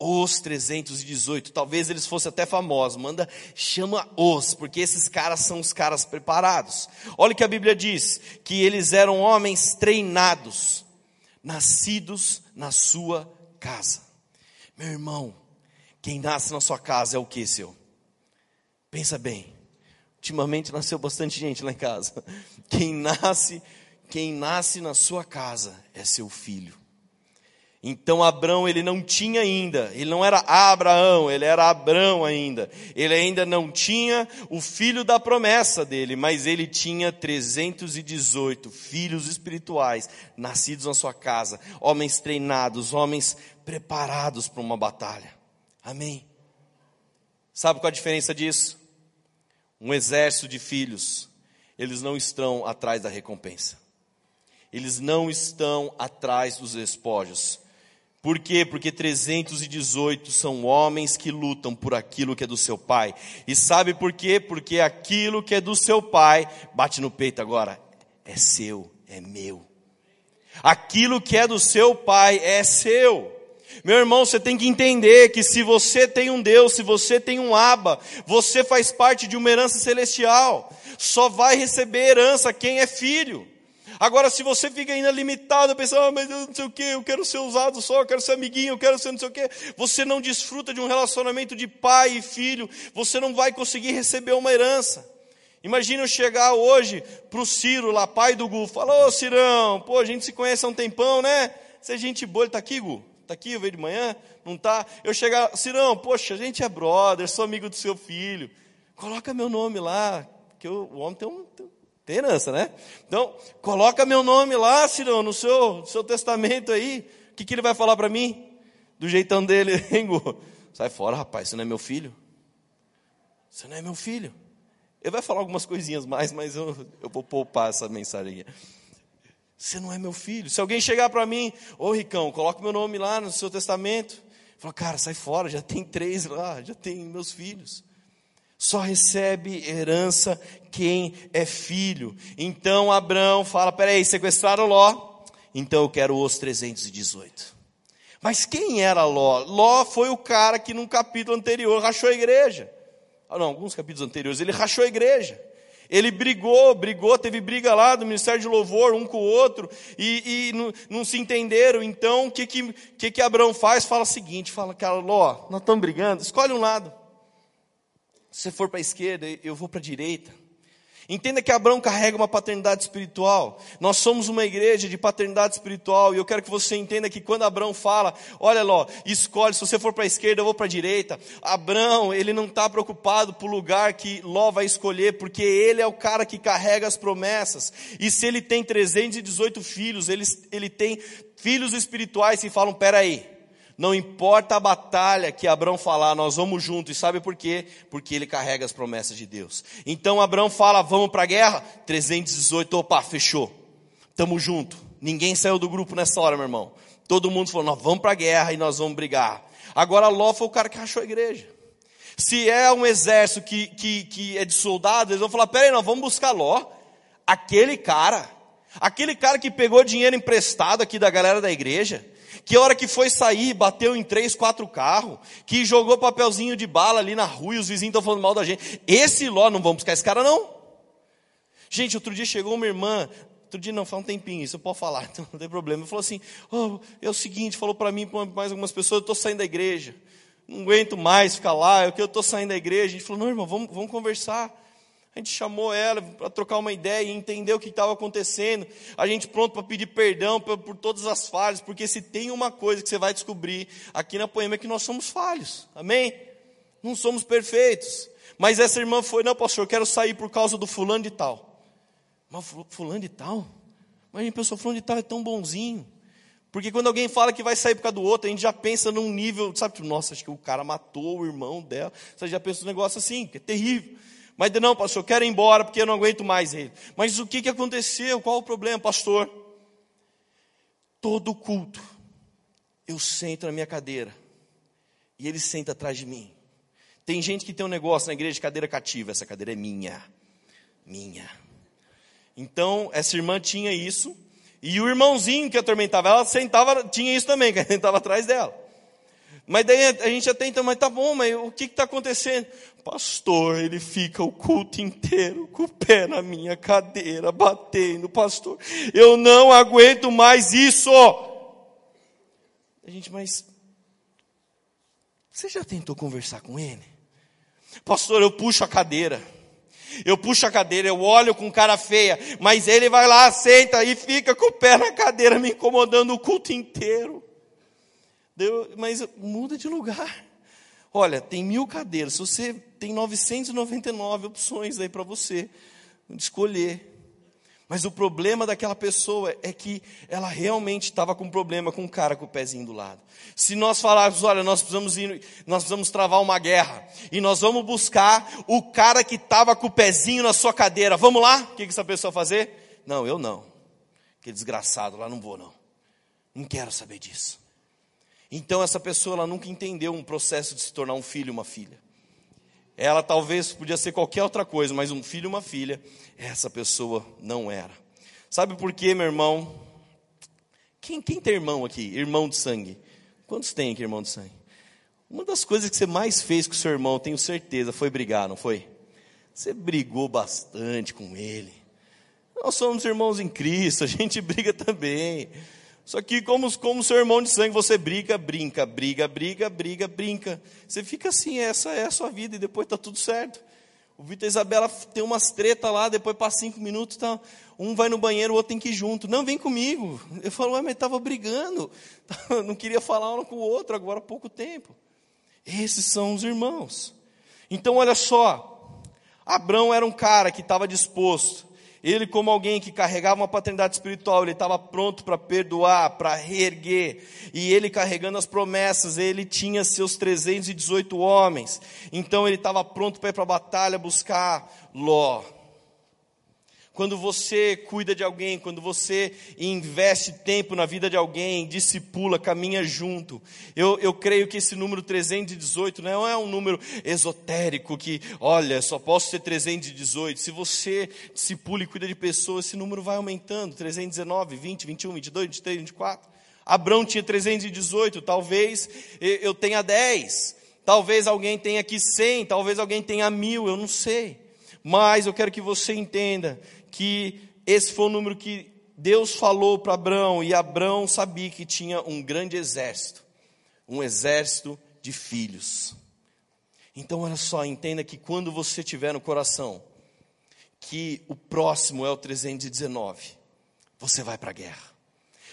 [SPEAKER 2] Os 318, talvez eles fossem até famosos, manda, chama os, porque esses caras são os caras preparados. Olha o que a Bíblia diz: que eles eram homens treinados nascidos na sua casa. Meu irmão, quem nasce na sua casa é o que, seu? Pensa bem. Ultimamente nasceu bastante gente lá em casa. Quem nasce, quem nasce na sua casa é seu filho. Então Abraão ele não tinha ainda, ele não era Abraão, ele era Abrão ainda. Ele ainda não tinha o filho da promessa dele, mas ele tinha 318 filhos espirituais nascidos na sua casa, homens treinados, homens preparados para uma batalha. Amém. Sabe qual a diferença disso? Um exército de filhos, eles não estão atrás da recompensa. Eles não estão atrás dos despojos por quê? Porque 318 são homens que lutam por aquilo que é do seu pai. E sabe por quê? Porque aquilo que é do seu pai, bate no peito agora, é seu, é meu. Aquilo que é do seu pai é seu. Meu irmão, você tem que entender que se você tem um Deus, se você tem um Aba, você faz parte de uma herança celestial. Só vai receber herança quem é filho. Agora, se você fica ainda limitado, pensando, ah, mas eu não sei o que, eu quero ser usado só, eu quero ser amiguinho, eu quero ser não sei o que, você não desfruta de um relacionamento de pai e filho, você não vai conseguir receber uma herança. Imagina eu chegar hoje para o Ciro, lá, pai do Gu, falou, ô Cirão, pô, a gente se conhece há um tempão, né? Você é gente boa, ele está aqui, Gu? Está aqui, veio de manhã? Não está? Eu chegar, Cirão, poxa, a gente é brother, sou amigo do seu filho, coloca meu nome lá, que o homem tem um, tem tem herança, né? Então, coloca meu nome lá, Cirão, no seu, seu testamento aí. O que, que ele vai falar para mim? Do jeitão dele? Sai fora, rapaz, você não é meu filho. Você não é meu filho. Ele vai falar algumas coisinhas mais, mas eu, eu vou poupar essa mensagem. Você não é meu filho. Se alguém chegar para mim, ô Ricão, coloca meu nome lá no seu testamento. Fala, cara, sai fora, já tem três lá, já tem meus filhos. Só recebe herança quem é filho. Então Abraão fala: peraí, sequestraram Ló, então eu quero os 318. Mas quem era Ló? Ló foi o cara que num capítulo anterior rachou a igreja. Ah, não, alguns capítulos anteriores, ele rachou a igreja. Ele brigou, brigou, teve briga lá do Ministério de Louvor, um com o outro, e, e não, não, se entenderam. Então, o que, que, que, que Abraão faz? Fala o seguinte: fala, cara, Ló, nós estamos brigando, escolhe um lado. Se você for para a esquerda, eu vou para a direita. Entenda que Abraão carrega uma paternidade espiritual. Nós somos uma igreja de paternidade espiritual. E eu quero que você entenda que quando Abraão fala, olha Ló, escolhe, se você for para a esquerda, eu vou para a direita. Abraão, ele não está preocupado por lugar que Ló vai escolher, porque ele é o cara que carrega as promessas. E se ele tem 318 filhos, ele, ele tem filhos espirituais que falam, peraí, Não importa a batalha que Abraão falar, nós vamos juntos. E sabe por quê? Porque ele carrega as promessas de Deus. Então Abraão fala, vamos para a guerra? 318, opa, fechou. Tamo junto. Ninguém saiu do grupo nessa hora, meu irmão. Todo mundo falou, nós vamos para a guerra e nós vamos brigar. Agora Ló foi o cara que rachou a igreja. Se é um exército que, que, que é de soldados, eles vão falar, peraí, nós vamos buscar Ló. Aquele cara, aquele cara que pegou dinheiro emprestado aqui da galera da igreja, que a hora que foi sair, bateu em três, quatro carros, que jogou papelzinho de bala ali na rua e os vizinhos estão falando mal da gente. Esse Ló, não vamos buscar esse cara não. Gente, outro dia chegou uma irmã, outro dia não, faz um tempinho, isso eu posso falar, então não tem problema. Falou assim, oh, é o seguinte, falou para mim, para mais algumas pessoas, eu estou saindo da igreja, não aguento mais ficar lá, é que eu estou saindo da igreja. A gente falou, não irmão, vamos, vamos conversar. A gente chamou ela para trocar uma ideia e entender o que estava acontecendo. A gente pronto para pedir perdão por, por, todas as falhas, porque se tem uma coisa que você vai descobrir aqui na poema é que nós somos falhos. Amém? Não somos perfeitos. Mas essa irmã foi, não, pastor, eu quero sair por causa do fulano de tal. Mas fulano de tal? Mas a gente pensou, fulano de tal é tão bonzinho. Porque quando alguém fala que vai sair por causa do outro, a gente já pensa num nível, sabe, tipo, nossa, acho que o cara matou o irmão dela. Você já pensa num negócio assim, que é terrível. Mas não, pastor, quero ir embora porque eu não aguento mais ele. Mas o que, que aconteceu? Qual o problema, pastor? Todo culto, eu sento na minha cadeira e ele senta atrás de mim. Tem gente que tem um negócio na igreja de cadeira cativa, essa cadeira é minha, minha. Então, essa irmã tinha isso, e o irmãozinho que atormentava ela sentava, tinha isso também, que sentava atrás dela. Mas daí a gente até mas tá bom, mas o que está acontecendo? Pastor, ele fica o culto inteiro com o pé na minha cadeira, batendo, pastor. Eu não aguento mais isso. A gente, mas você já tentou conversar com ele? Pastor, eu puxo a cadeira. Eu puxo a cadeira, eu olho com cara feia, mas ele vai lá, senta e fica com o pé na cadeira me incomodando o culto inteiro. Deu, mas muda de lugar. Olha, tem mil cadeiras. Você tem 999 opções aí para você escolher. Mas o problema daquela pessoa é que ela realmente estava com problema com o cara com o pezinho do lado. Se nós falarmos, olha, nós precisamos ir, nós precisamos travar uma guerra e nós vamos buscar o cara que estava com o pezinho na sua cadeira, vamos lá? O que, essa pessoa fazer? Não, eu não. Que desgraçado lá não vou não. Não quero saber disso. Então essa pessoa ela nunca entendeu um processo de se tornar um filho, uma filha. Ela talvez podia ser qualquer outra coisa, mas um filho, uma filha, essa pessoa não era. Sabe por quê, meu irmão? Quem, quem tem irmão aqui? Irmão de sangue. Quantos tem aqui irmão de sangue? Uma das coisas que você mais fez com seu irmão, tenho certeza, foi brigar, não foi? Você brigou bastante com ele. Nós somos irmãos em Cristo, a gente briga também. Só que como, como seu irmão de sangue, você briga, brinca, briga, briga, briga, brinca. Você fica assim, essa é a sua vida e depois está tudo certo. O Vitor e a Isabela tem umas tretas lá, depois passa cinco minutos, tá, um vai no banheiro, o outro tem que ir junto. Não, vem comigo. Eu falo, ué, mas estava brigando. Não queria falar um com o outro, agora há pouco tempo. Esses são os irmãos. Então, olha só. Abraão era um cara que estava disposto ele, como alguém que carregava uma paternidade espiritual, ele estava pronto para perdoar, para reerguer. E ele carregando as promessas, ele tinha seus 318 homens. Então ele estava pronto para ir para a batalha buscar Ló. Quando você cuida de alguém, quando você investe tempo na vida de alguém, discipula, caminha junto. Eu, eu creio que esse número 318 não é um número esotérico que, olha, só posso ter 318. Se você discipula e cuida de pessoas, esse número vai aumentando. 319, 20, 21, 22, 23, 24. Abraão tinha 318, talvez eu tenha 10. Talvez alguém tenha aqui 100, talvez alguém tenha mil, eu não sei. Mas eu quero que você entenda que esse foi o número que Deus falou para Abraão, e Abraão sabia que tinha um grande exército, um exército de filhos. Então, olha só, entenda que quando você tiver no coração que o próximo é o 319, você vai para a guerra.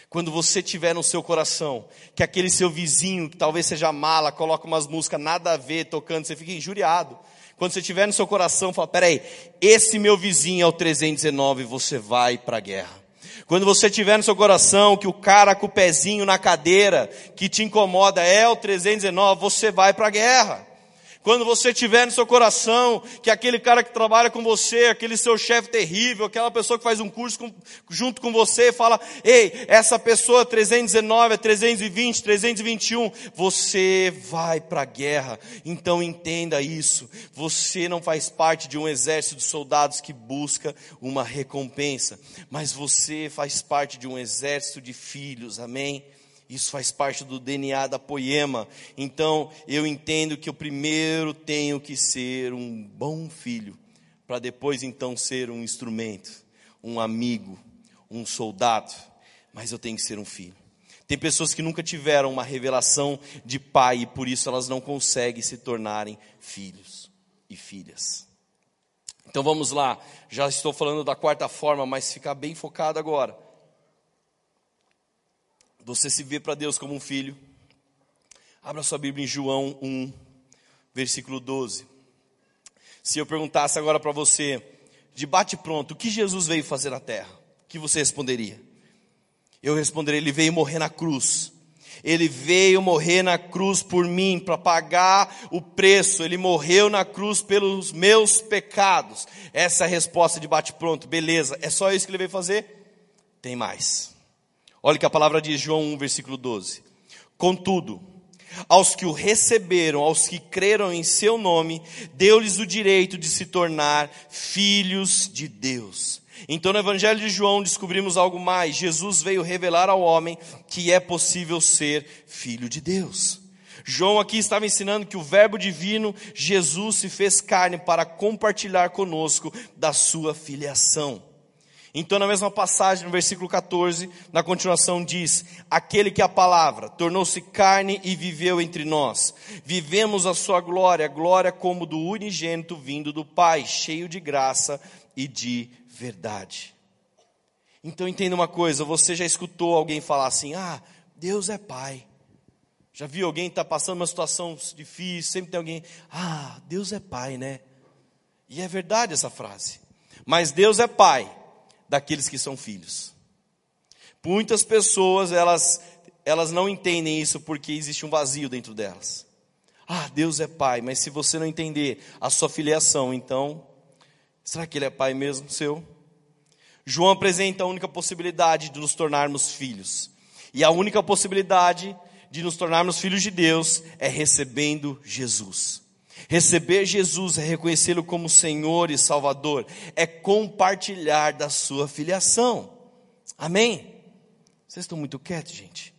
[SPEAKER 2] Quando você tiver no seu coração que aquele seu vizinho, que talvez seja mala, coloca umas músicas nada a ver tocando, você fica injuriado. Quando você tiver no seu coração, fala: peraí, esse meu vizinho é o 319, você vai para a guerra. Quando você tiver no seu coração que o cara com o pezinho na cadeira que te incomoda é o 319, você vai para a guerra. Quando você tiver no seu coração que aquele cara que trabalha com você, aquele seu chefe terrível, aquela pessoa que faz um curso com, junto com você, fala, ei, essa pessoa 319, é 320, 321, você vai para a guerra. Então entenda isso. Você não faz parte de um exército de soldados que busca uma recompensa, mas você faz parte de um exército de filhos. Amém? Isso faz parte do DNA da poema. Então, eu entendo que eu primeiro tenho que ser um bom filho, para depois então ser um instrumento, um amigo, um soldado. Mas eu tenho que ser um filho. Tem pessoas que nunca tiveram uma revelação de pai e por isso elas não conseguem se tornarem filhos e filhas. Então vamos lá, já estou falando da quarta forma, mas ficar bem focado agora você se vê para Deus como um filho, abra sua Bíblia em João 1, versículo 12. Se eu perguntasse agora para você, de bate pronto, o que Jesus veio fazer na terra? O que você responderia? Eu responderia, ele veio morrer na cruz. Ele veio morrer na cruz por mim, para pagar o preço. Ele morreu na cruz pelos meus pecados. Essa é a resposta de bate-pronto. Beleza, é só isso que ele veio fazer? Tem mais. Olha que a palavra diz, João 1, versículo 12. Contudo, aos que o receberam, aos que creram em seu nome, deu-lhes o direito de se tornar filhos de Deus. Então no Evangelho de João descobrimos algo mais. Jesus veio revelar ao homem que é possível ser filho de Deus. João aqui estava ensinando que o Verbo divino, Jesus, se fez carne para compartilhar conosco da sua filiação. Então, na mesma passagem, no versículo 14, na continuação diz: Aquele que a palavra tornou-se carne e viveu entre nós. Vivemos a sua glória, glória como do unigênito vindo do Pai, cheio de graça e de verdade. Então, entenda uma coisa: você já escutou alguém falar assim, ah, Deus é Pai. Já viu alguém estar tá passando uma situação difícil, sempre tem alguém, ah, Deus é Pai, né? E é verdade essa frase. Mas Deus é Pai daqueles que são filhos. Muitas pessoas, elas, elas não entendem isso porque existe um vazio dentro delas. Ah, Deus é pai, mas se você não entender a sua filiação, então, será que ele é pai mesmo seu? João apresenta a única possibilidade de nos tornarmos filhos. E a única possibilidade de nos tornarmos filhos de Deus é recebendo Jesus. Receber Jesus é reconhecê-lo como Senhor e Salvador, é compartilhar da sua filiação. Amém? Vocês estão muito quietos, gente?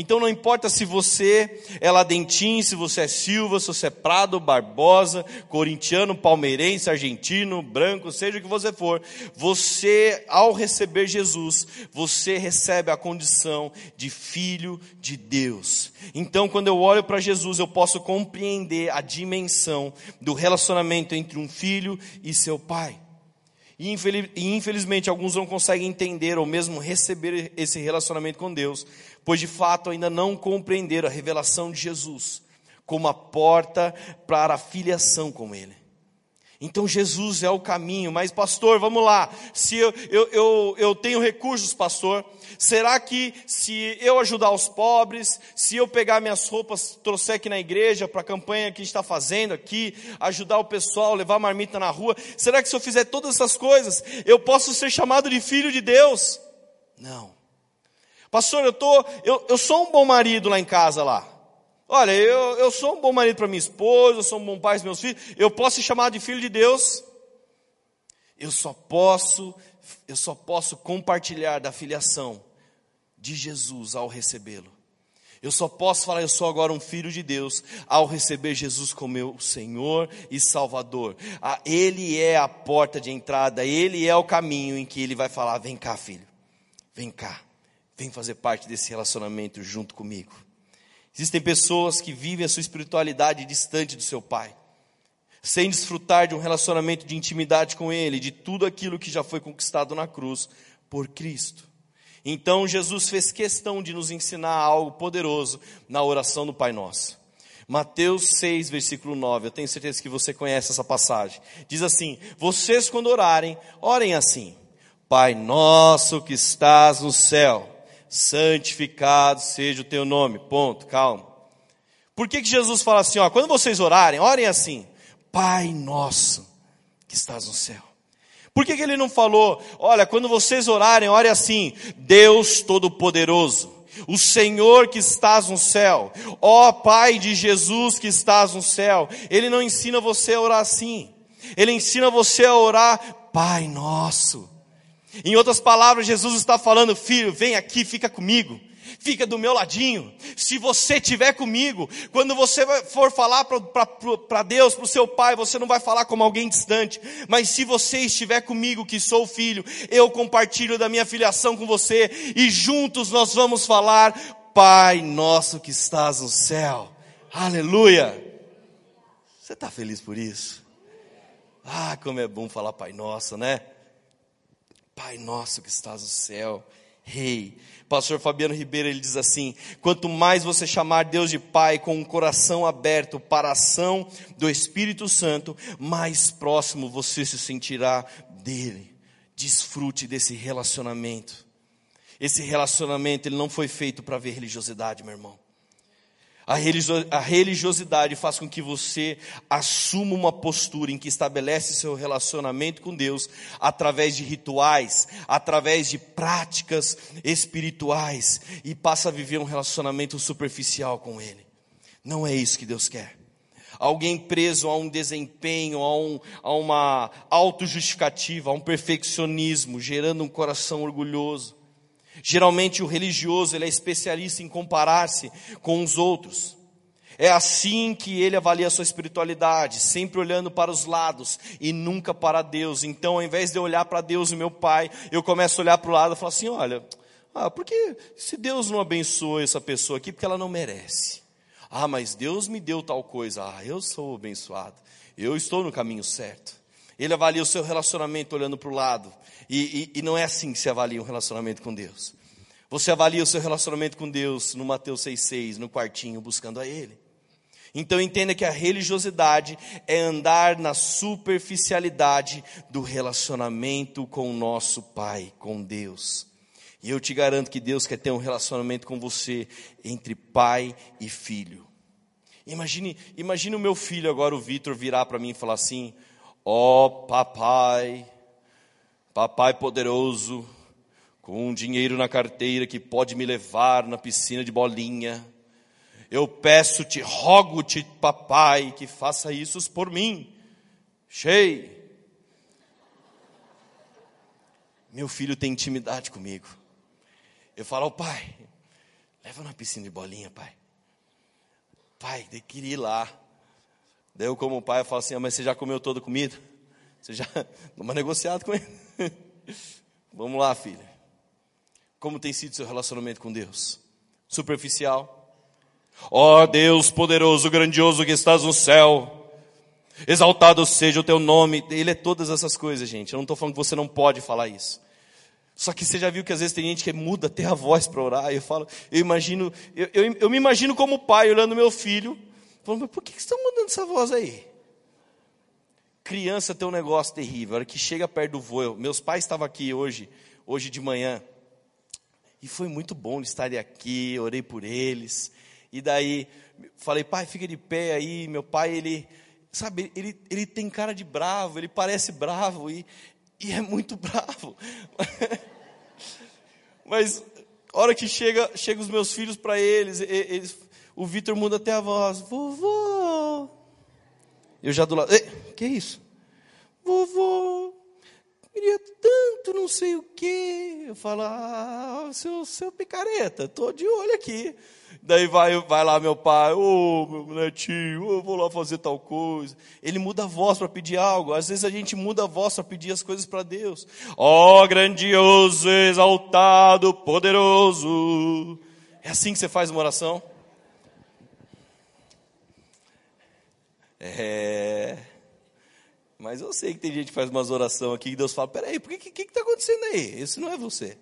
[SPEAKER 2] Então não importa se você é Ladentim, se você é Silva, se você é Prado, Barbosa, corintiano, palmeirense, argentino, branco, seja o que você for, você, ao receber Jesus, você recebe a condição de filho de Deus. Então quando eu olho para Jesus, eu posso compreender a dimensão do relacionamento entre um filho e seu pai. E infelizmente alguns não conseguem entender ou mesmo receber esse relacionamento com Deus, pois de fato ainda não compreenderam a revelação de Jesus como a porta para a filiação com Ele. Então Jesus é o caminho, mas pastor, vamos lá, se eu, eu, eu, eu, tenho recursos, pastor, será que se eu ajudar os pobres, se eu pegar minhas roupas, trouxer aqui na igreja, para a campanha que a gente está fazendo aqui, ajudar o pessoal, levar marmita na rua, será que se eu fizer todas essas coisas, eu posso ser chamado de filho de Deus? Não. Pastor, eu, tô, eu, eu sou um bom marido lá em casa lá. Olha, eu, eu sou um bom marido para minha esposa, eu sou um bom pai para meus filhos, eu posso ser chamado de filho de Deus? Eu só posso, eu só posso compartilhar da filiação de Jesus ao recebê-lo. Eu só posso falar, eu sou agora um filho de Deus, ao receber Jesus como meu Senhor e Salvador. Ah, ele é a porta de entrada, Ele é o caminho em que Ele vai falar: vem cá, filho, vem cá, vem fazer parte desse relacionamento junto comigo. Existem pessoas que vivem a sua espiritualidade distante do seu Pai, sem desfrutar de um relacionamento de intimidade com Ele, de tudo aquilo que já foi conquistado na cruz por Cristo. Então Jesus fez questão de nos ensinar algo poderoso na oração do Pai Nosso. Mateus 6, versículo 9, eu tenho certeza que você conhece essa passagem. Diz assim: Vocês, quando orarem, orem assim. Pai nosso que estás no céu, santificado seja o teu nome. Ponto, calma. Por que, que Jesus fala assim, ó, quando vocês orarem, orem assim, Pai nosso que estás no céu. Por que, que ele não falou, olha, quando vocês orarem, ore assim, Deus Todo-Poderoso, o Senhor que estás no céu, ó Pai de Jesus que estás no céu. Ele não ensina você a orar assim. Ele ensina você a orar, Pai nosso. Em outras palavras, Jesus está falando, filho, vem aqui, fica comigo. Fica do meu ladinho. Se você estiver comigo, quando você for falar para Deus, para o seu pai, você não vai falar como alguém distante. Mas se você estiver comigo, que sou filho, eu compartilho da minha filiação com você. E juntos nós vamos falar, Pai nosso que estás no céu. Aleluia. Você está feliz por isso? Ah, como é bom falar Pai Nosso, né? Pai Nosso que estás no céu, Rei. Pastor Fabiano Ribeiro ele diz assim: quanto mais você chamar Deus de Pai com um coração aberto para a ação do Espírito Santo, mais próximo você se sentirá dele. Desfrute desse relacionamento. Esse relacionamento ele não foi feito para ver religiosidade, meu irmão. A religiosidade faz com que você assuma uma postura em que estabelece seu relacionamento com Deus através de rituais, através de práticas espirituais e passa a viver um relacionamento superficial com Ele. Não é isso que Deus quer. Alguém preso a um desempenho, a, um, a uma autojustificativa, a um perfeccionismo, gerando um coração orgulhoso. Geralmente o religioso ele é especialista em comparar-se com os outros. É assim que ele avalia a sua espiritualidade, sempre olhando para os lados e nunca para Deus. Então, ao invés de eu olhar para Deus, meu Pai, eu começo a olhar para o lado e falo assim: olha, ah, porque se Deus não abençoa essa pessoa aqui, porque ela não merece. Ah, mas Deus me deu tal coisa. Ah, eu sou abençoado. Eu estou no caminho certo. Ele avalia o seu relacionamento olhando para o lado. E, e, e não é assim que se avalia um relacionamento com Deus. Você avalia o seu relacionamento com Deus no Mateus 6,6, no quartinho, buscando a Ele. Então entenda que a religiosidade é andar na superficialidade do relacionamento com o nosso Pai, com Deus. E eu te garanto que Deus quer ter um relacionamento com você entre pai e filho. Imagine, imagine o meu filho agora, o Vitor, virar para mim e falar assim: Ó oh, papai, Papai poderoso, com um dinheiro na carteira que pode me levar na piscina de bolinha. Eu peço-te, rogo-te, papai, que faça isso por mim. Cheio. Meu filho tem intimidade comigo. Eu falo, oh, pai, leva na piscina de bolinha, pai. Pai, tem que ir lá. Daí eu, como pai, eu falo assim, ah, mas você já comeu toda a comida? Você já uma negociado com ele? Vamos lá, filha. Como tem sido seu relacionamento com Deus? Superficial? Ó oh, Deus poderoso, grandioso que estás no céu. Exaltado seja o teu nome. Ele é todas essas coisas, gente. Eu não estou falando que você não pode falar isso. Só que você já viu que às vezes tem gente que muda até a voz para orar. Eu falo, eu imagino, eu, eu, eu, me imagino como pai olhando meu filho, falando, mas por que, estão mudando essa voz aí? Criança tem um negócio terrível. A hora que chega perto do voo, meus pais estavam aqui hoje, hoje de manhã, e foi muito bom estarem aqui, orei por eles. E daí falei, pai, fica de pé aí. Meu pai, ele, sabe, ele, ele tem cara de bravo, ele parece bravo e, e é muito bravo. Mas hora que chega, chega os meus filhos para eles, eles, o Vitor muda até a voz, vovô, eu já do lado, que isso? Vovô, queria tanto não sei o quê. Eu falo, ah, seu, seu picareta, tô de olho aqui. Daí vai, vai lá meu pai, ô oh, meu netinho, eu vou lá fazer tal coisa. Ele muda a voz para pedir algo. Às vezes a gente muda a voz para pedir as coisas para Deus. Ó oh, grandioso, exaltado, poderoso. É assim que você faz uma oração? É. Mas eu sei que tem gente que faz umas orações aqui e Deus fala: peraí, por que que está acontecendo aí? Esse não é você.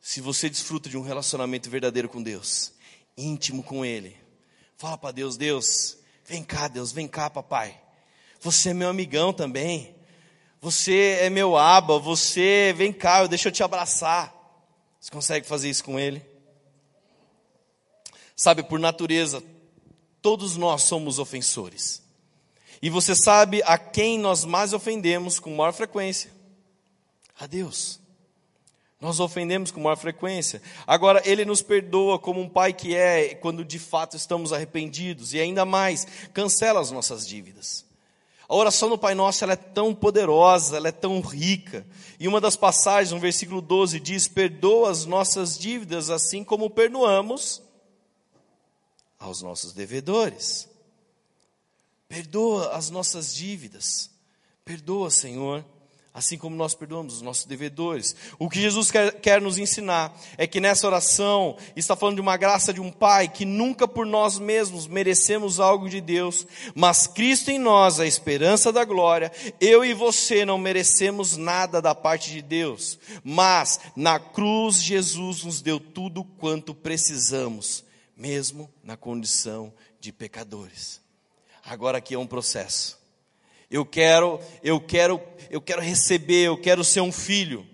[SPEAKER 2] Se você desfruta de um relacionamento verdadeiro com Deus, íntimo com Ele, fala para Deus: Deus, vem cá, Deus, vem cá, papai. Você é meu amigão também. Você é meu aba, você vem cá, deixa eu te abraçar. Você consegue fazer isso com ele? Sabe, por natureza, todos nós somos ofensores. E você sabe a quem nós mais ofendemos com maior frequência? A Deus. Nós ofendemos com maior frequência. Agora, Ele nos perdoa como um pai que é, quando de fato estamos arrependidos, e ainda mais, cancela as nossas dívidas. A oração do Pai Nosso ela é tão poderosa, ela é tão rica. E uma das passagens, no versículo 12, diz: Perdoa as nossas dívidas, assim como perdoamos aos nossos devedores. Perdoa as nossas dívidas. Perdoa, Senhor assim como nós perdoamos os nossos devedores. O que Jesus quer, quer, nos ensinar é que nessa oração está falando de uma graça de um Pai que nunca por nós mesmos merecemos algo de Deus, mas Cristo em nós, a esperança da glória, eu e você não merecemos nada da parte de Deus, mas na cruz Jesus nos deu tudo quanto precisamos, mesmo na condição de pecadores. Agora aqui é um processo. Eu quero, eu quero, eu quero receber, eu quero ser um filho.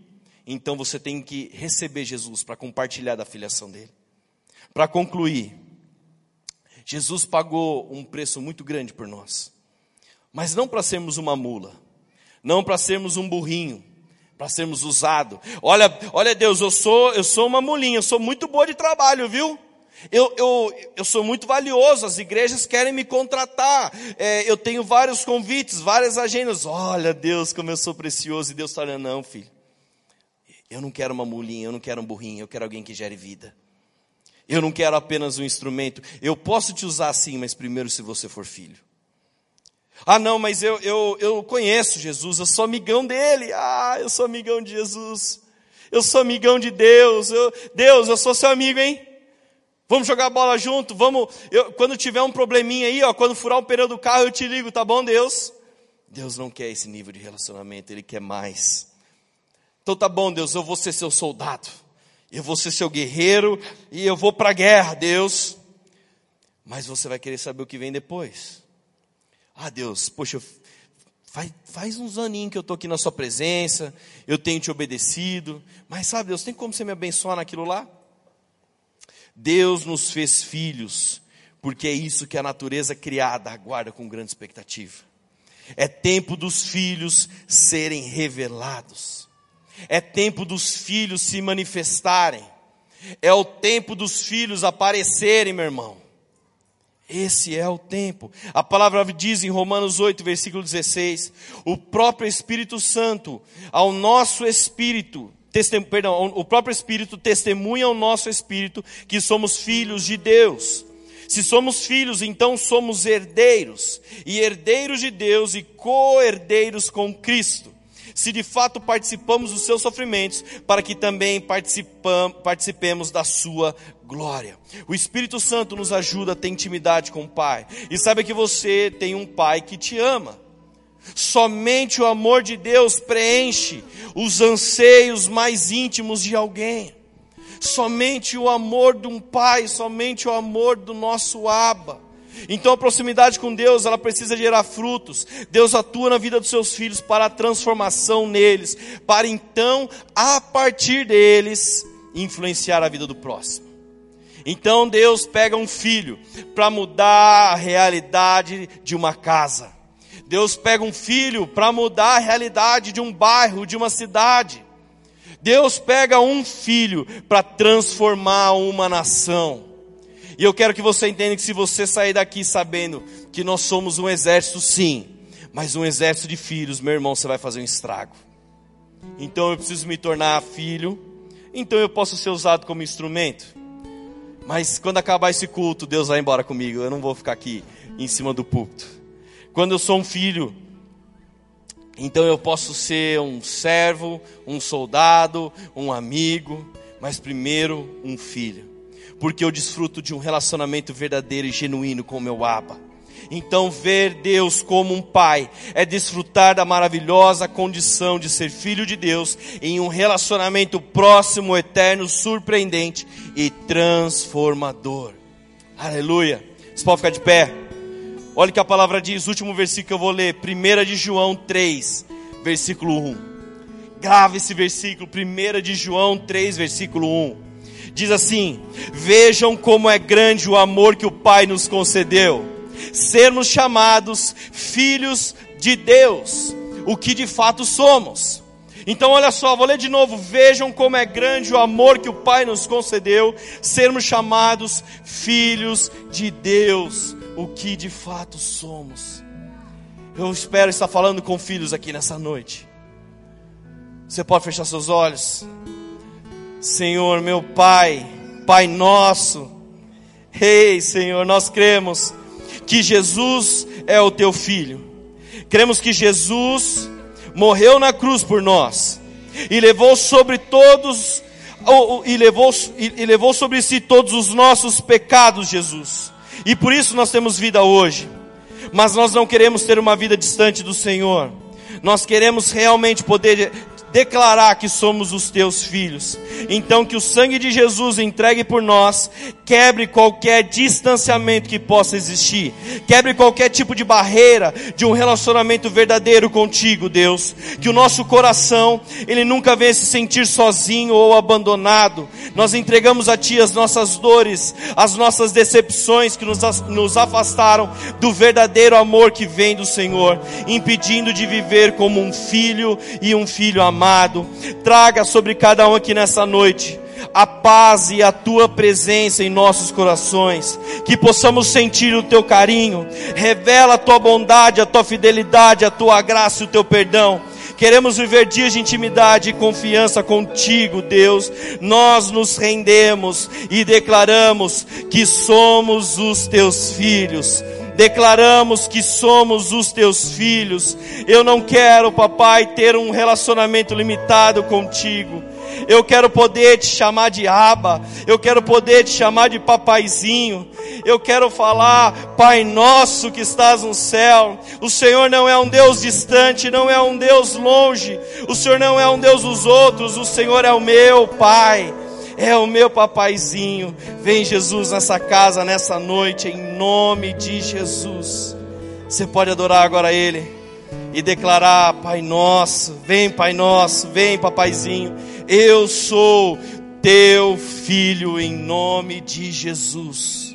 [SPEAKER 2] Então você tem que receber Jesus para compartilhar da filiação dele. Para concluir, Jesus pagou um preço muito grande por nós. Mas não para sermos uma mula, não para sermos um burrinho, para sermos usado. Olha, olha Deus, eu sou, eu sou uma mulinha, eu sou muito boa de trabalho, viu? Eu, eu, eu sou muito valioso, as igrejas querem me contratar. É, eu tenho vários convites, várias agendas. Olha, Deus, como eu sou precioso. E Deus está olhando, não, filho. Eu não quero uma mulinha, eu não quero um burrinho, eu quero alguém que gere vida. Eu não quero apenas um instrumento. Eu posso te usar assim, mas primeiro se você for filho. Ah, não, mas eu, eu, eu conheço Jesus, eu sou amigão dele. Ah, eu sou amigão de Jesus. Eu sou amigão de Deus. Eu, Deus, eu sou seu amigo, hein? Vamos jogar bola junto, vamos. Eu, quando tiver um probleminha aí, ó, quando furar o pneu do carro, eu te ligo, tá bom, Deus? Deus não quer esse nível de relacionamento, Ele quer mais. Então tá bom, Deus, eu vou ser seu soldado, eu vou ser seu guerreiro e eu vou para a guerra, Deus. Mas você vai querer saber o que vem depois. Ah, Deus, poxa, faz, faz uns aninhos que eu estou aqui na Sua presença, eu tenho te obedecido, mas sabe, Deus, tem como você me abençoar naquilo lá? Deus nos fez filhos, porque é isso que a natureza criada aguarda com grande expectativa. É tempo dos filhos serem revelados. É tempo dos filhos se manifestarem. É o tempo dos filhos aparecerem, meu irmão. Esse é o tempo. A palavra diz em Romanos 8, versículo 16: o próprio Espírito Santo, ao nosso espírito, perdão, o próprio Espírito testemunha ao nosso espírito que somos filhos de Deus. Se somos filhos, então somos herdeiros, e herdeiros de Deus e co-herdeiros com Cristo. Se de fato participamos dos seus sofrimentos, para que também participemos da sua glória. O Espírito Santo nos ajuda a ter intimidade com o Pai. E saiba que você tem um Pai que te ama. Somente o amor de Deus preenche os anseios mais íntimos de alguém. Somente o amor de um pai, somente o amor do nosso Abba. Então a proximidade com Deus, ela precisa gerar frutos. Deus atua na vida dos seus filhos para a transformação neles, para então, a partir deles, influenciar a vida do próximo. Então Deus pega um filho para mudar a realidade de uma casa. Deus pega um filho para mudar a realidade de um bairro, de uma cidade. Deus pega um filho para transformar uma nação. E eu quero que você entenda que se você sair daqui sabendo que nós somos um exército, sim, mas um exército de filhos, meu irmão, você vai fazer um estrago. Então eu preciso me tornar filho, então eu posso ser usado como instrumento. Mas quando acabar esse culto, Deus vai embora comigo, eu não vou ficar aqui em cima do púlpito. Quando eu sou um filho, então eu posso ser um servo, um soldado, um amigo, mas primeiro um filho, porque eu desfruto de um relacionamento verdadeiro e genuíno com meu Abba. Então, ver Deus como um pai é desfrutar da maravilhosa condição de ser filho de Deus em um relacionamento próximo, eterno, surpreendente e transformador. Aleluia. Você pode ficar de pé? Olha que a palavra diz, último versículo que eu vou ler, 1 de João 3, versículo 1. Grave esse versículo, 1 de João 3, versículo 1. Diz assim: Vejam como é grande o amor que o Pai nos concedeu, sermos chamados filhos de Deus, o que de fato somos. Então, olha só, vou ler de novo. Vejam como é grande o amor que o Pai nos concedeu, sermos chamados filhos de Deus, o que de fato somos. Eu espero estar falando com filhos aqui nessa noite. Você pode fechar seus olhos. Senhor, meu Pai, Pai nosso. Ei, Senhor, nós cremos que Jesus é o teu filho. Cremos que Jesus morreu na cruz por nós e levou sobre todos e levou, e levou sobre si todos os nossos pecados, Jesus. E por isso nós temos vida hoje. Mas nós não queremos ter uma vida distante do Senhor. Nós queremos realmente poder declarar que somos os teus filhos. Então que o sangue de Jesus entregue por nós quebre qualquer distanciamento que possa existir. Quebre qualquer tipo de barreira de um relacionamento verdadeiro contigo, Deus. Que o nosso coração, ele nunca venha se sentir sozinho ou abandonado. Nós entregamos a ti as nossas dores, as nossas decepções que nos, nos afastaram do verdadeiro amor que vem do Senhor, impedindo de viver como um filho e um filho amado amado, traga sobre cada um aqui nessa noite a paz e a tua presença em nossos corações, que possamos sentir o teu carinho, revela a tua bondade, a tua fidelidade, a tua graça e o teu perdão. Queremos viver dias de intimidade e confiança contigo, Deus. Nós nos rendemos e declaramos que somos os teus filhos declaramos que somos os teus filhos. Eu não quero, papai, ter um relacionamento limitado contigo. Eu quero poder te chamar de aba, eu quero poder te chamar de papaizinho, eu quero falar, Pai nosso que estás no céu. O Senhor não é um Deus distante, não é um Deus longe, o Senhor não é um Deus dos outros, o Senhor é o meu Pai é o meu papaizinho. Vem Jesus nessa casa, nessa noite, em nome de Jesus. Você pode adorar agora Ele e declarar: Pai Nosso, vem Pai Nosso, vem papaizinho. Eu sou teu filho em nome de Jesus.